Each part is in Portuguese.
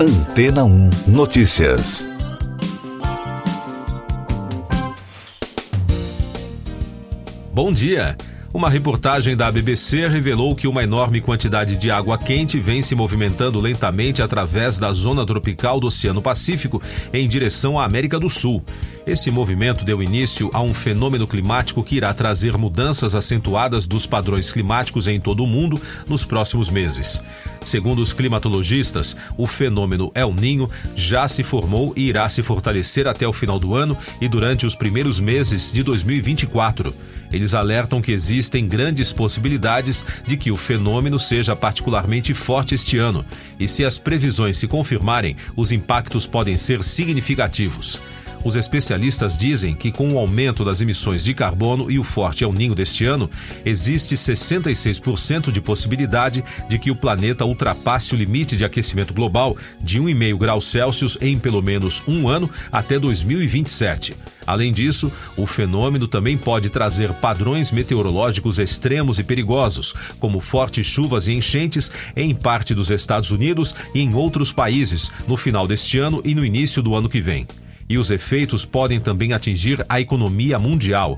Antena 1 Notícias. Bom dia. Uma reportagem da BBC revelou que uma enorme quantidade de água quente vem se movimentando lentamente através da zona tropical do Oceano Pacífico em direção à América do Sul. Esse movimento deu início a um fenômeno climático que irá trazer mudanças acentuadas dos padrões climáticos em todo o mundo nos próximos meses. Segundo os climatologistas, o fenômeno El Ninho já se formou e irá se fortalecer até o final do ano e durante os primeiros meses de 2024. Eles alertam que existem grandes possibilidades de que o fenômeno seja particularmente forte este ano, e se as previsões se confirmarem, os impactos podem ser significativos. Os especialistas dizem que, com o aumento das emissões de carbono e o forte El Ninho deste ano, existe 66% de possibilidade de que o planeta ultrapasse o limite de aquecimento global de 1,5 graus Celsius em pelo menos um ano até 2027. Além disso, o fenômeno também pode trazer padrões meteorológicos extremos e perigosos, como fortes chuvas e enchentes em parte dos Estados Unidos e em outros países no final deste ano e no início do ano que vem. E os efeitos podem também atingir a economia mundial.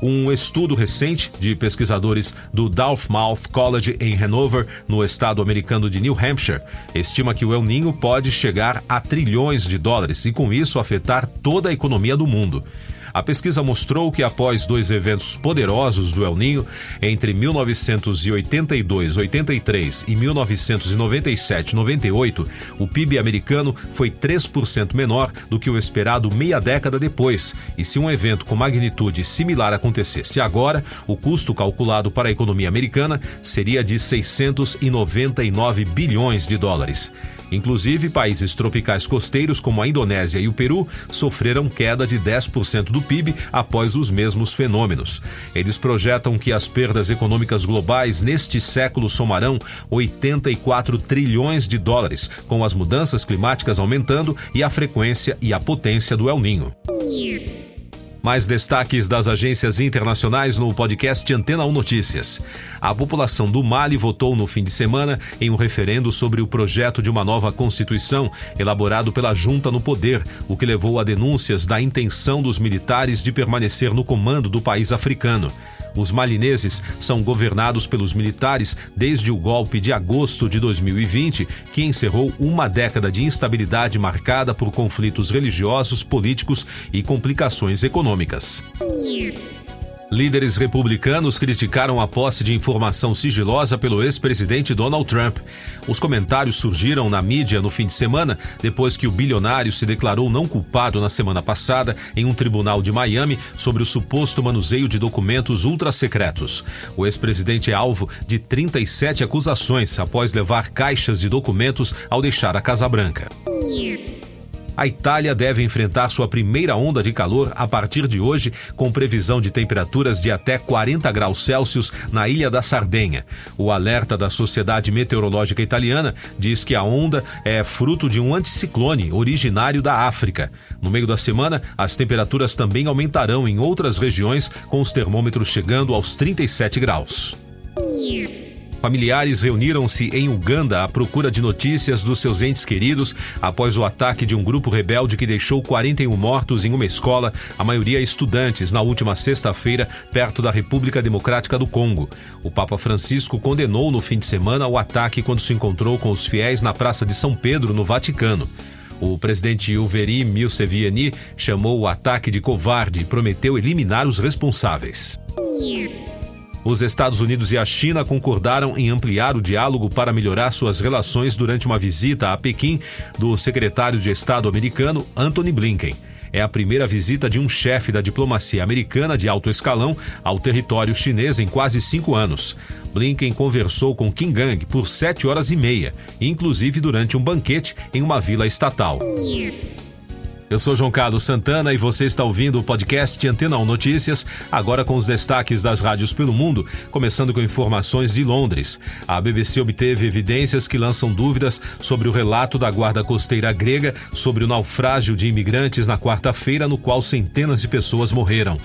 Um estudo recente de pesquisadores do Dartmouth College em Hanover, no estado americano de New Hampshire, estima que o El Ninho pode chegar a trilhões de dólares e, com isso, afetar toda a economia do mundo. A pesquisa mostrou que após dois eventos poderosos do El Ninho, entre 1982-83 e 1997-98, o PIB americano foi 3% menor do que o esperado meia década depois. E se um evento com magnitude similar acontecesse agora, o custo calculado para a economia americana seria de 699 bilhões de dólares. Inclusive, países tropicais costeiros como a Indonésia e o Peru sofreram queda de 10% do PIB após os mesmos fenômenos. Eles projetam que as perdas econômicas globais neste século somarão 84 trilhões de dólares, com as mudanças climáticas aumentando e a frequência e a potência do El Ninho. Mais destaques das agências internacionais no podcast Antena 1 Notícias. A população do Mali votou no fim de semana em um referendo sobre o projeto de uma nova constituição elaborado pela junta no poder, o que levou a denúncias da intenção dos militares de permanecer no comando do país africano. Os malineses são governados pelos militares desde o golpe de agosto de 2020, que encerrou uma década de instabilidade marcada por conflitos religiosos, políticos e complicações econômicas. Líderes republicanos criticaram a posse de informação sigilosa pelo ex-presidente Donald Trump. Os comentários surgiram na mídia no fim de semana, depois que o bilionário se declarou não culpado na semana passada em um tribunal de Miami sobre o suposto manuseio de documentos ultrasecretos. O ex-presidente é alvo de 37 acusações após levar caixas de documentos ao deixar a Casa Branca a Itália deve enfrentar sua primeira onda de calor a partir de hoje, com previsão de temperaturas de até 40 graus Celsius na ilha da Sardenha. O alerta da Sociedade Meteorológica Italiana diz que a onda é fruto de um anticiclone originário da África. No meio da semana, as temperaturas também aumentarão em outras regiões, com os termômetros chegando aos 37 graus. Familiares reuniram-se em Uganda à procura de notícias dos seus entes queridos após o ataque de um grupo rebelde que deixou 41 mortos em uma escola, a maioria estudantes, na última sexta-feira, perto da República Democrática do Congo. O Papa Francisco condenou no fim de semana o ataque quando se encontrou com os fiéis na Praça de São Pedro, no Vaticano. O presidente Uveri Milsevieni chamou o ataque de covarde e prometeu eliminar os responsáveis. Os Estados Unidos e a China concordaram em ampliar o diálogo para melhorar suas relações durante uma visita a Pequim do secretário de Estado americano Antony Blinken. É a primeira visita de um chefe da diplomacia americana de alto escalão ao território chinês em quase cinco anos. Blinken conversou com Kim Gang por sete horas e meia, inclusive durante um banquete em uma vila estatal. Eu sou João Carlos Santana e você está ouvindo o podcast Antena 1 Notícias, agora com os destaques das rádios pelo mundo, começando com informações de Londres. A BBC obteve evidências que lançam dúvidas sobre o relato da guarda costeira grega sobre o naufrágio de imigrantes na quarta-feira, no qual centenas de pessoas morreram.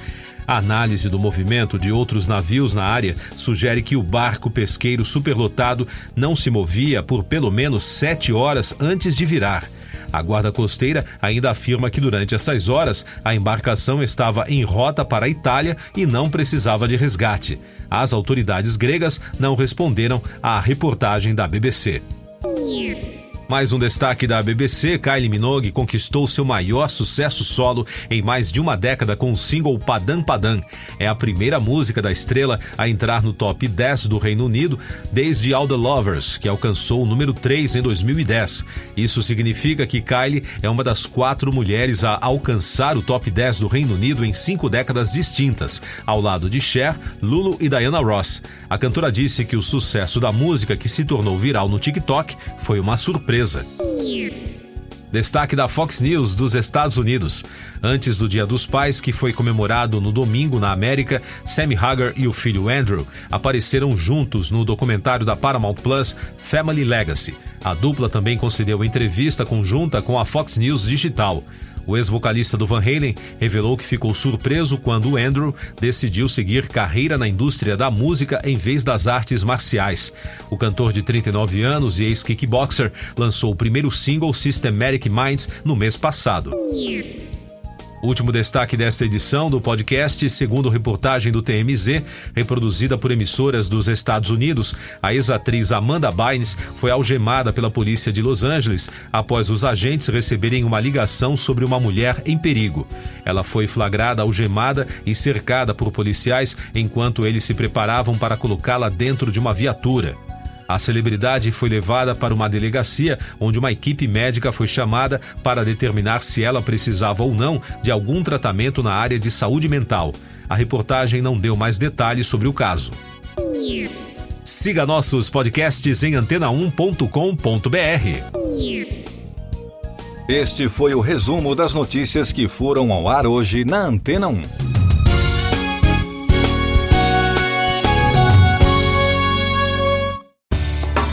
A análise do movimento de outros navios na área sugere que o barco pesqueiro superlotado não se movia por pelo menos sete horas antes de virar. A guarda costeira ainda afirma que durante essas horas a embarcação estava em rota para a Itália e não precisava de resgate. As autoridades gregas não responderam à reportagem da BBC. Mais um destaque da BBC, Kylie Minogue conquistou seu maior sucesso solo em mais de uma década com o single Padam Padam. É a primeira música da estrela a entrar no top 10 do Reino Unido desde All the Lovers, que alcançou o número 3 em 2010. Isso significa que Kylie é uma das quatro mulheres a alcançar o top 10 do Reino Unido em cinco décadas distintas, ao lado de Cher, Lulu e Diana Ross. A cantora disse que o sucesso da música, que se tornou viral no TikTok, foi uma surpresa empresa. Destaque da Fox News dos Estados Unidos. Antes do Dia dos Pais, que foi comemorado no domingo na América, Sammy Hagar e o filho Andrew apareceram juntos no documentário da Paramount Plus Family Legacy. A dupla também concedeu entrevista conjunta com a Fox News Digital. O ex-vocalista do Van Halen revelou que ficou surpreso quando Andrew decidiu seguir carreira na indústria da música em vez das artes marciais. O cantor de 39 anos e ex-kickboxer lançou o primeiro single Systematic Minds no mês passado. Último destaque desta edição do podcast, segundo reportagem do TMZ, reproduzida por emissoras dos Estados Unidos, a ex-atriz Amanda Bynes foi algemada pela polícia de Los Angeles após os agentes receberem uma ligação sobre uma mulher em perigo. Ela foi flagrada algemada e cercada por policiais enquanto eles se preparavam para colocá-la dentro de uma viatura. A celebridade foi levada para uma delegacia onde uma equipe médica foi chamada para determinar se ela precisava ou não de algum tratamento na área de saúde mental. A reportagem não deu mais detalhes sobre o caso. Siga nossos podcasts em antena1.com.br. Este foi o resumo das notícias que foram ao ar hoje na Antena 1.